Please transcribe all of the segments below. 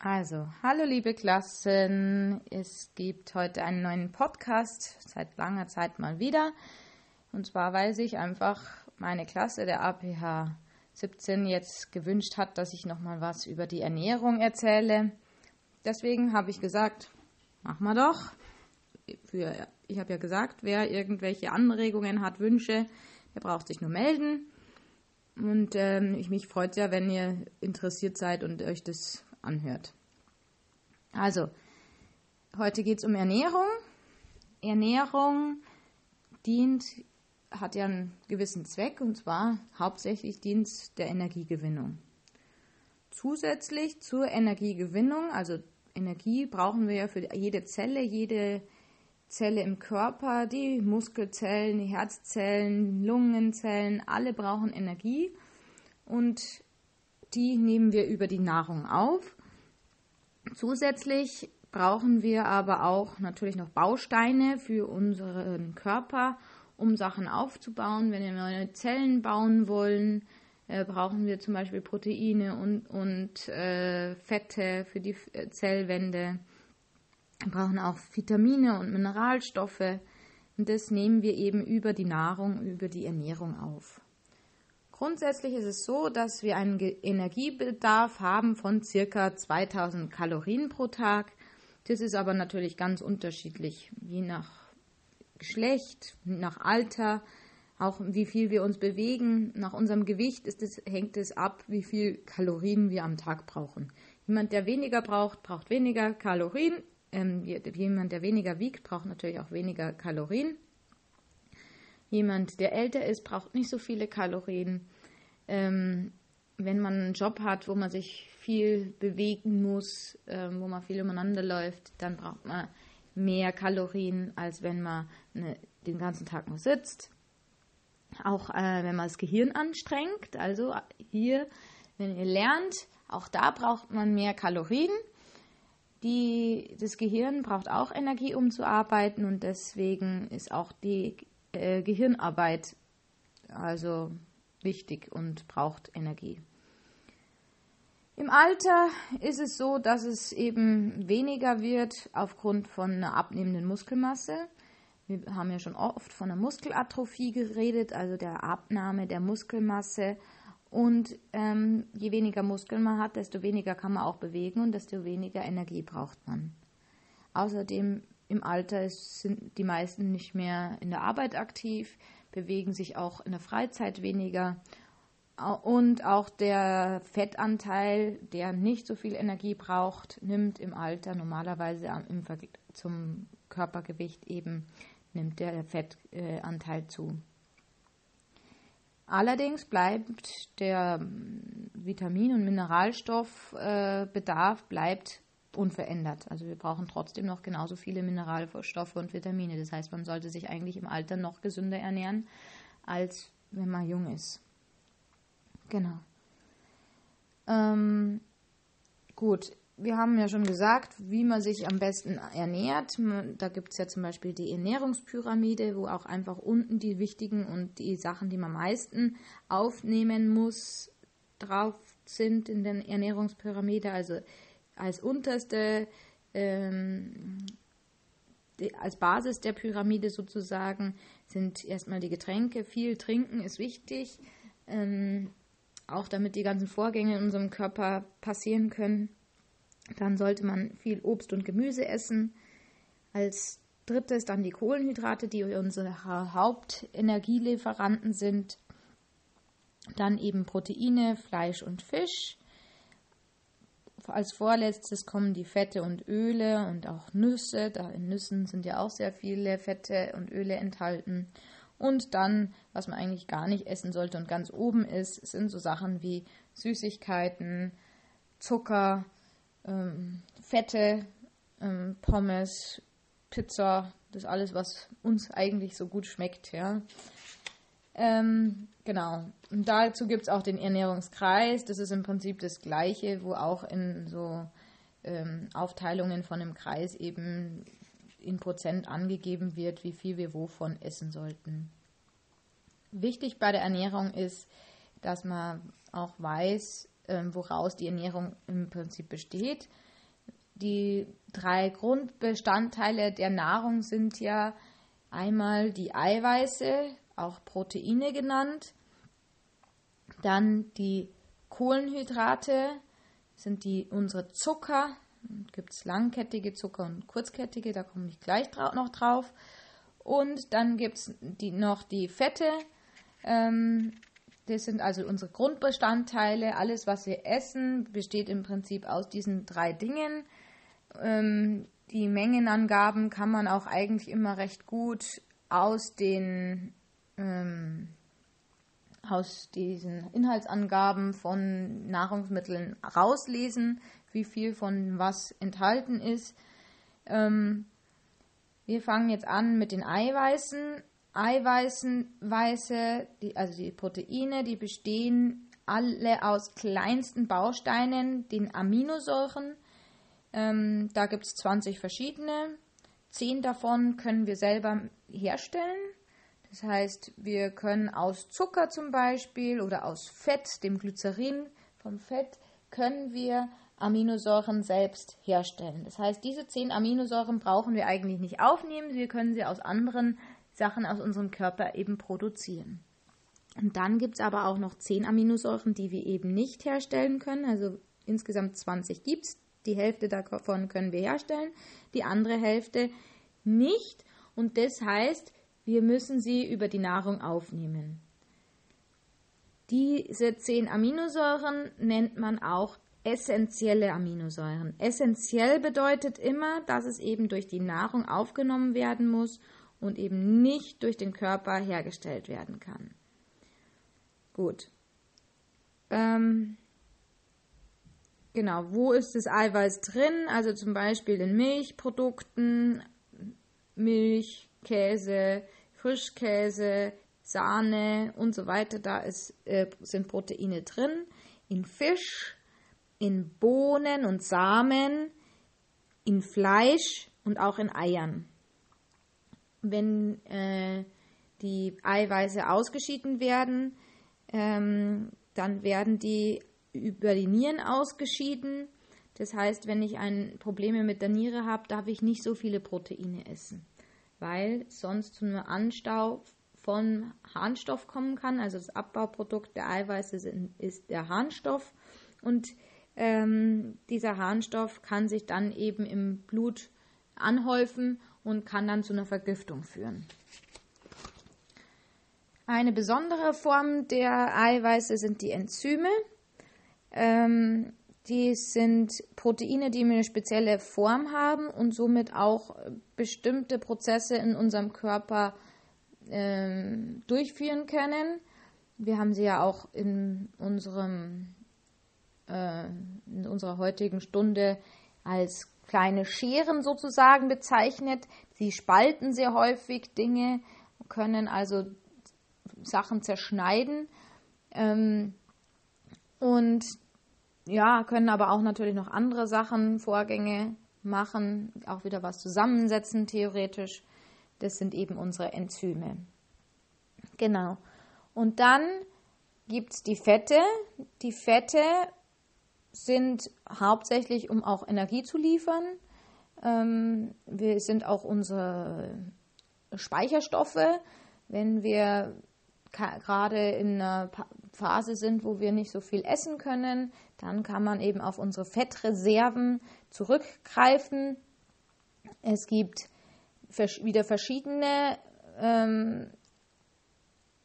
Also, hallo liebe Klassen, es gibt heute einen neuen Podcast, seit langer Zeit mal wieder. Und zwar, weil sich einfach meine Klasse der APH 17 jetzt gewünscht hat, dass ich nochmal was über die Ernährung erzähle. Deswegen habe ich gesagt, mach mal doch. Für, ich habe ja gesagt, wer irgendwelche Anregungen hat, Wünsche, der braucht sich nur melden. Und ähm, ich mich freut ja, wenn ihr interessiert seid und euch das anhört. Also, heute geht es um Ernährung. Ernährung dient, hat ja einen gewissen Zweck und zwar hauptsächlich Dienst der Energiegewinnung. Zusätzlich zur Energiegewinnung, also Energie brauchen wir ja für jede Zelle, jede Zelle im Körper, die Muskelzellen, die Herzzellen, Lungenzellen, alle brauchen Energie und die nehmen wir über die Nahrung auf. Zusätzlich brauchen wir aber auch natürlich noch Bausteine für unseren Körper, um Sachen aufzubauen. Wenn wir neue Zellen bauen wollen, äh, brauchen wir zum Beispiel Proteine und, und äh, Fette für die äh, Zellwände. Wir brauchen auch Vitamine und Mineralstoffe. Und das nehmen wir eben über die Nahrung, über die Ernährung auf. Grundsätzlich ist es so, dass wir einen Energiebedarf haben von circa 2000 Kalorien pro Tag. Das ist aber natürlich ganz unterschiedlich, je nach Geschlecht, nach Alter, auch wie viel wir uns bewegen. Nach unserem Gewicht es, hängt es ab, wie viel Kalorien wir am Tag brauchen. Jemand, der weniger braucht, braucht weniger Kalorien. Ähm, jemand, der weniger wiegt, braucht natürlich auch weniger Kalorien. Jemand, der älter ist, braucht nicht so viele Kalorien. Ähm, wenn man einen Job hat, wo man sich viel bewegen muss, ähm, wo man viel umeinander läuft, dann braucht man mehr Kalorien, als wenn man eine, den ganzen Tag nur sitzt. Auch äh, wenn man das Gehirn anstrengt, also hier, wenn ihr lernt, auch da braucht man mehr Kalorien. Die, das Gehirn braucht auch Energie, um zu arbeiten und deswegen ist auch die äh, Gehirnarbeit also wichtig und braucht Energie. Im Alter ist es so, dass es eben weniger wird aufgrund von einer abnehmenden Muskelmasse. Wir haben ja schon oft von der Muskelatrophie geredet, also der Abnahme der Muskelmasse. Und ähm, je weniger Muskeln man hat, desto weniger kann man auch bewegen und desto weniger Energie braucht man. Außerdem im Alter sind die meisten nicht mehr in der Arbeit aktiv, bewegen sich auch in der Freizeit weniger. Und auch der Fettanteil, der nicht so viel Energie braucht, nimmt im Alter normalerweise im Vergleich zum Körpergewicht eben, nimmt der Fettanteil zu. Allerdings bleibt der Vitamin- und Mineralstoffbedarf bleibt unverändert. Also wir brauchen trotzdem noch genauso viele Mineralstoffe und Vitamine. Das heißt, man sollte sich eigentlich im Alter noch gesünder ernähren, als wenn man jung ist. Genau. Ähm, gut, wir haben ja schon gesagt, wie man sich am besten ernährt. Da gibt es ja zum Beispiel die Ernährungspyramide, wo auch einfach unten die wichtigen und die Sachen, die man am meisten aufnehmen muss, drauf sind in der Ernährungspyramide. Also als unterste, ähm, die, als Basis der Pyramide sozusagen sind erstmal die Getränke. Viel trinken ist wichtig, ähm, auch damit die ganzen Vorgänge in unserem Körper passieren können. Dann sollte man viel Obst und Gemüse essen. Als drittes dann die Kohlenhydrate, die unsere Hauptenergielieferanten sind. Dann eben Proteine, Fleisch und Fisch als vorletztes kommen die Fette und Öle und auch Nüsse. Da in Nüssen sind ja auch sehr viele Fette und Öle enthalten. Und dann, was man eigentlich gar nicht essen sollte und ganz oben ist, sind so Sachen wie Süßigkeiten, Zucker, ähm, Fette, ähm, Pommes, Pizza, das alles, was uns eigentlich so gut schmeckt, ja. Ähm, genau. Und dazu gibt es auch den Ernährungskreis. Das ist im Prinzip das Gleiche, wo auch in so ähm, Aufteilungen von einem Kreis eben in Prozent angegeben wird, wie viel wir wovon essen sollten. Wichtig bei der Ernährung ist, dass man auch weiß, ähm, woraus die Ernährung im Prinzip besteht. die drei Grundbestandteile der Nahrung sind ja einmal die Eiweiße, auch Proteine genannt, dann die Kohlenhydrate, sind die unsere Zucker, gibt es langkettige Zucker und kurzkettige, da komme ich gleich drau noch drauf. Und dann gibt es die, noch die Fette, ähm, das sind also unsere Grundbestandteile. Alles, was wir essen, besteht im Prinzip aus diesen drei Dingen. Ähm, die Mengenangaben kann man auch eigentlich immer recht gut aus den ähm, aus diesen Inhaltsangaben von Nahrungsmitteln rauslesen, wie viel von was enthalten ist. Ähm, wir fangen jetzt an mit den Eiweißen. Eiweiße, die, also die Proteine, die bestehen alle aus kleinsten Bausteinen, den Aminosäuren. Ähm, da gibt es 20 verschiedene. Zehn davon können wir selber herstellen. Das heißt, wir können aus Zucker zum Beispiel oder aus Fett, dem Glycerin vom Fett, können wir Aminosäuren selbst herstellen. Das heißt, diese zehn Aminosäuren brauchen wir eigentlich nicht aufnehmen. Wir können sie aus anderen Sachen aus unserem Körper eben produzieren. Und dann gibt es aber auch noch zehn Aminosäuren, die wir eben nicht herstellen können. Also insgesamt 20 gibt es. Die Hälfte davon können wir herstellen, die andere Hälfte nicht. Und das heißt, wir müssen sie über die Nahrung aufnehmen. Diese zehn Aminosäuren nennt man auch essentielle Aminosäuren. Essentiell bedeutet immer, dass es eben durch die Nahrung aufgenommen werden muss und eben nicht durch den Körper hergestellt werden kann. Gut. Ähm, genau, wo ist das Eiweiß drin? Also zum Beispiel in Milchprodukten, Milch, Käse, Frischkäse, Sahne und so weiter. Da ist, äh, sind Proteine drin. In Fisch, in Bohnen und Samen, in Fleisch und auch in Eiern. Wenn äh, die Eiweiße ausgeschieden werden, ähm, dann werden die über die Nieren ausgeschieden. Das heißt, wenn ich ein Probleme mit der Niere habe, darf ich nicht so viele Proteine essen, weil sonst zu einem Anstau von Harnstoff kommen kann. Also das Abbauprodukt der Eiweiße ist der Harnstoff und ähm, dieser Harnstoff kann sich dann eben im Blut anhäufen und kann dann zu einer Vergiftung führen. Eine besondere Form der Eiweiße sind die Enzyme. Ähm, die sind Proteine, die eine spezielle Form haben und somit auch bestimmte Prozesse in unserem Körper ähm, durchführen können. Wir haben sie ja auch in unserem äh, in unserer heutigen Stunde als kleine Scheren sozusagen bezeichnet. Sie spalten sehr häufig Dinge, können also Sachen zerschneiden ähm, und ja, können aber auch natürlich noch andere Sachen, Vorgänge machen, auch wieder was zusammensetzen theoretisch. Das sind eben unsere Enzyme. Genau. Und dann gibt es die Fette. Die Fette sind hauptsächlich, um auch Energie zu liefern. Ähm, wir sind auch unsere Speicherstoffe, wenn wir gerade in einer Phase sind, wo wir nicht so viel essen können, dann kann man eben auf unsere Fettreserven zurückgreifen. Es gibt wieder verschiedene, ähm,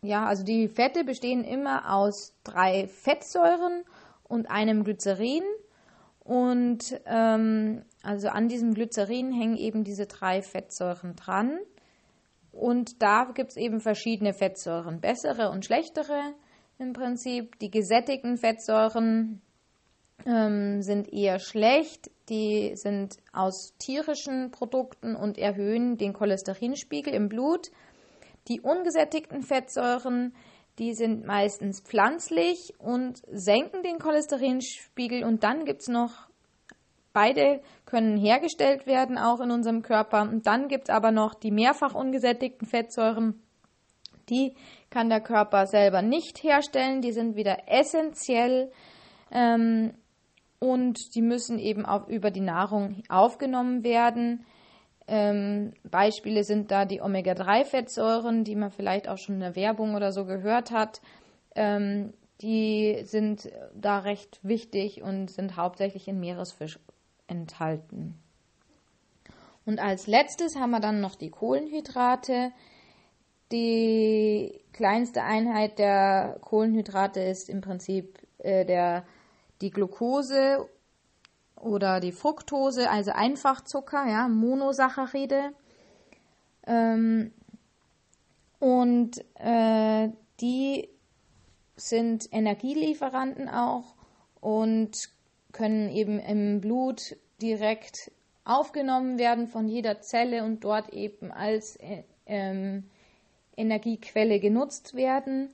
ja, also die Fette bestehen immer aus drei Fettsäuren und einem Glycerin. Und ähm, also an diesem Glycerin hängen eben diese drei Fettsäuren dran. Und da gibt es eben verschiedene Fettsäuren, bessere und schlechtere im Prinzip. Die gesättigten Fettsäuren ähm, sind eher schlecht. Die sind aus tierischen Produkten und erhöhen den Cholesterinspiegel im Blut. Die ungesättigten Fettsäuren die sind meistens pflanzlich und senken den Cholesterinspiegel. Und dann gibt es noch, beide können hergestellt werden, auch in unserem Körper. Und dann gibt es aber noch die mehrfach ungesättigten Fettsäuren. Die kann der Körper selber nicht herstellen. Die sind wieder essentiell. Ähm, und die müssen eben auch über die Nahrung aufgenommen werden. Ähm, Beispiele sind da die Omega-3-Fettsäuren, die man vielleicht auch schon in der Werbung oder so gehört hat. Ähm, die sind da recht wichtig und sind hauptsächlich in Meeresfisch enthalten. Und als letztes haben wir dann noch die Kohlenhydrate. Die kleinste Einheit der Kohlenhydrate ist im Prinzip äh, der, die Glucose oder die Fructose, also Einfachzucker, ja, Monosaccharide. Ähm, und äh, die sind Energielieferanten auch und können eben im Blut direkt aufgenommen werden von jeder Zelle und dort eben als äh, ähm, Energiequelle genutzt werden.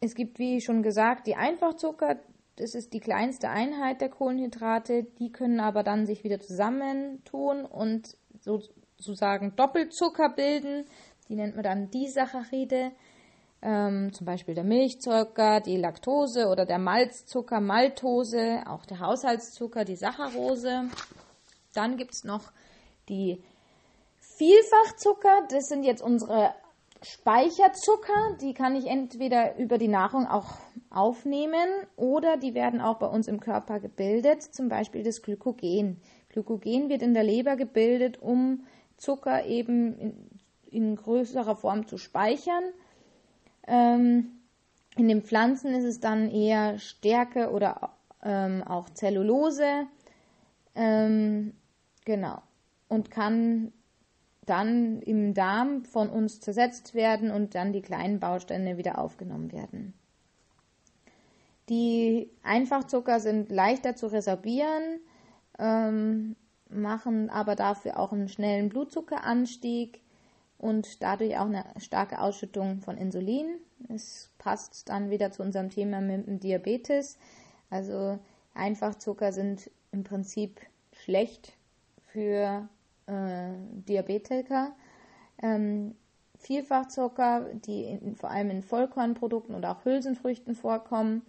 Es gibt, wie schon gesagt, die Einfachzucker, das ist die kleinste Einheit der Kohlenhydrate, die können aber dann sich wieder zusammentun und sozusagen Doppelzucker bilden. Die nennt man dann Disaccharide ähm, zum Beispiel der Milchzucker, die Laktose oder der Malzzucker, Maltose, auch der Haushaltszucker, die Saccharose. Dann gibt es noch die Vielfachzucker, das sind jetzt unsere Speicherzucker, die kann ich entweder über die Nahrung auch aufnehmen oder die werden auch bei uns im Körper gebildet, zum Beispiel das Glykogen. Glykogen wird in der Leber gebildet, um Zucker eben in, in größerer Form zu speichern ähm, in den Pflanzen ist es dann eher Stärke oder ähm, auch Zellulose. Ähm, genau. Und kann dann im Darm von uns zersetzt werden und dann die kleinen Bausteine wieder aufgenommen werden. Die Einfachzucker sind leichter zu resorbieren, ähm, machen aber dafür auch einen schnellen Blutzuckeranstieg und dadurch auch eine starke Ausschüttung von Insulin. Es passt dann wieder zu unserem Thema mit dem Diabetes. Also Einfachzucker sind im Prinzip schlecht für äh, Diabetiker. Ähm, Vielfachzucker, die in, vor allem in Vollkornprodukten und auch Hülsenfrüchten vorkommen,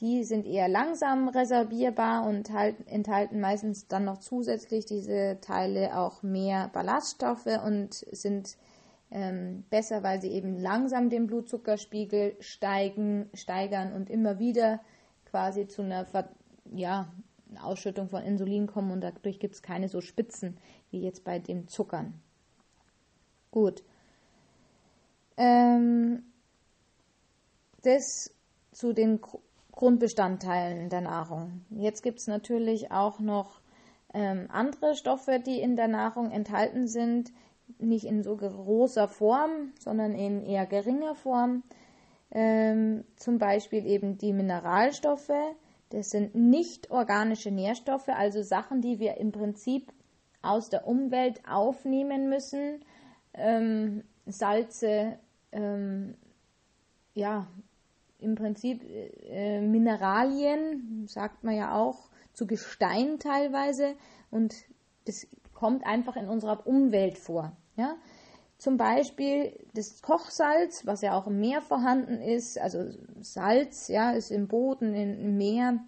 die sind eher langsam resorbierbar und halt, enthalten meistens dann noch zusätzlich diese Teile auch mehr Ballaststoffe und sind ähm, besser, weil sie eben langsam den Blutzuckerspiegel steigen, steigern und immer wieder quasi zu einer ja, Ausschüttung von Insulin kommen und dadurch gibt es keine so Spitzen wie jetzt bei den Zuckern. Gut. Ähm, das zu den Grundbestandteilen der Nahrung. Jetzt gibt es natürlich auch noch ähm, andere Stoffe, die in der Nahrung enthalten sind, nicht in so großer Form, sondern in eher geringer Form. Ähm, zum Beispiel eben die Mineralstoffe. Das sind nicht organische Nährstoffe, also Sachen, die wir im Prinzip aus der Umwelt aufnehmen müssen. Ähm, Salze, ähm, ja, im Prinzip äh, Mineralien, sagt man ja auch, zu Gestein teilweise. Und das kommt einfach in unserer Umwelt vor. Ja? Zum Beispiel das Kochsalz, was ja auch im Meer vorhanden ist, also Salz, ja, ist im Boden, im Meer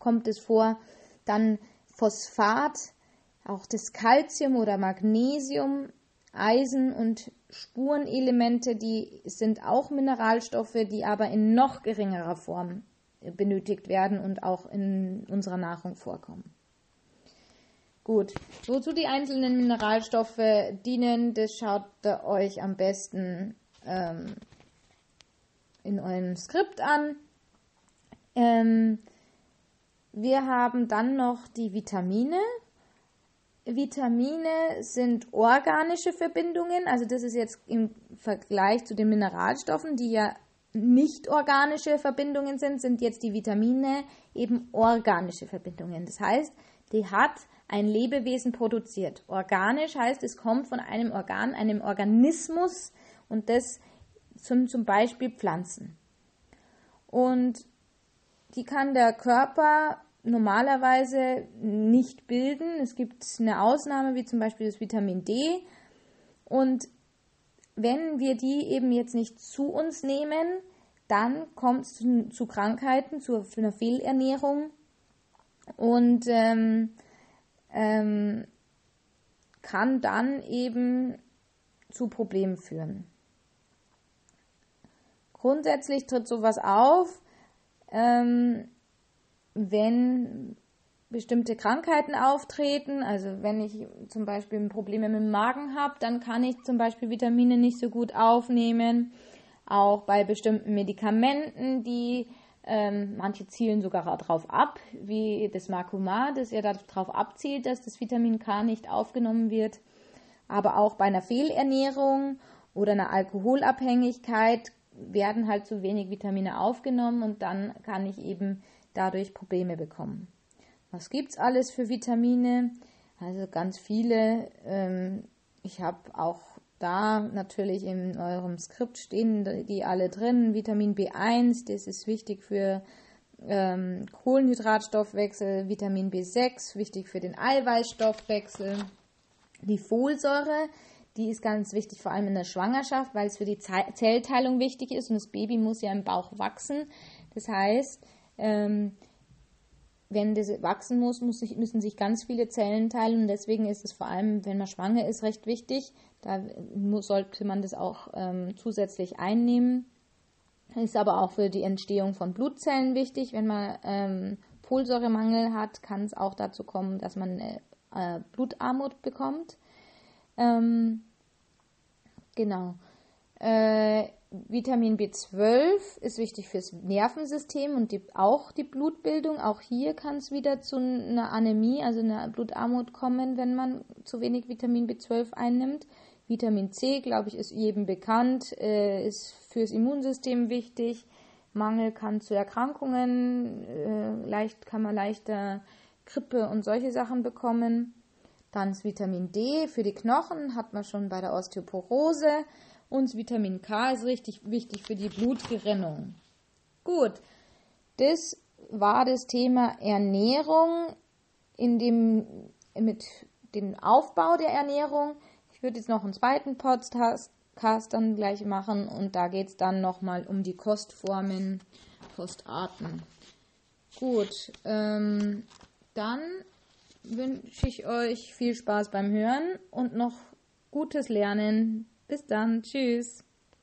kommt es vor. Dann Phosphat, auch das Calcium oder Magnesium, Eisen und Spurenelemente, die sind auch Mineralstoffe, die aber in noch geringerer Form benötigt werden und auch in unserer Nahrung vorkommen. Gut, wozu die einzelnen Mineralstoffe dienen, das schaut ihr euch am besten ähm, in eurem Skript an. Ähm, wir haben dann noch die Vitamine. Vitamine sind organische Verbindungen, also das ist jetzt im Vergleich zu den Mineralstoffen, die ja nicht organische Verbindungen sind, sind jetzt die Vitamine eben organische Verbindungen. Das heißt, die hat ein Lebewesen produziert. Organisch heißt, es kommt von einem Organ, einem Organismus und das sind zum Beispiel Pflanzen. Und die kann der Körper normalerweise nicht bilden. Es gibt eine Ausnahme, wie zum Beispiel das Vitamin D. Und wenn wir die eben jetzt nicht zu uns nehmen, dann kommt es zu, zu Krankheiten, zu einer Fehlernährung und ähm, ähm, kann dann eben zu Problemen führen. Grundsätzlich tritt sowas auf, ähm, wenn bestimmte Krankheiten auftreten. Also wenn ich zum Beispiel Probleme mit dem Magen habe, dann kann ich zum Beispiel Vitamine nicht so gut aufnehmen. Auch bei bestimmten Medikamenten, die ähm, manche zielen sogar darauf ab, wie das Makuma, das ja darauf abzielt, dass das Vitamin K nicht aufgenommen wird. Aber auch bei einer Fehlernährung oder einer Alkoholabhängigkeit werden halt zu wenig Vitamine aufgenommen und dann kann ich eben dadurch Probleme bekommen. Was gibt es alles für Vitamine? Also ganz viele. Ähm, ich habe auch da natürlich in eurem Skript stehen die alle drin. Vitamin B1, das ist wichtig für ähm, Kohlenhydratstoffwechsel. Vitamin B6, wichtig für den Eiweißstoffwechsel. Die Folsäure, die ist ganz wichtig, vor allem in der Schwangerschaft, weil es für die Zellteilung wichtig ist und das Baby muss ja im Bauch wachsen. Das heißt, ähm, wenn das wachsen muss, müssen sich ganz viele Zellen teilen und deswegen ist es vor allem, wenn man schwanger ist, recht wichtig. Da sollte man das auch ähm, zusätzlich einnehmen. Ist aber auch für die Entstehung von Blutzellen wichtig. Wenn man ähm, Folsäuremangel hat, kann es auch dazu kommen, dass man äh, Blutarmut bekommt. Ähm, genau. Äh, Vitamin B12 ist wichtig fürs Nervensystem und die, auch die Blutbildung. Auch hier kann es wieder zu einer Anämie, also einer Blutarmut kommen, wenn man zu wenig Vitamin B12 einnimmt. Vitamin C, glaube ich, ist jedem bekannt, äh, ist fürs Immunsystem wichtig. Mangel kann zu Erkrankungen, äh, leicht kann man leichter Grippe und solche Sachen bekommen. Dann das Vitamin D für die Knochen hat man schon bei der Osteoporose. Und Vitamin K ist richtig wichtig für die Blutgerinnung. Gut, das war das Thema Ernährung in dem, mit dem Aufbau der Ernährung. Ich würde jetzt noch einen zweiten Podcast dann gleich machen und da geht es dann nochmal um die Kostformen, Kostarten. Gut, ähm, dann wünsche ich euch viel Spaß beim Hören und noch gutes Lernen. Bis dann. Tschüss.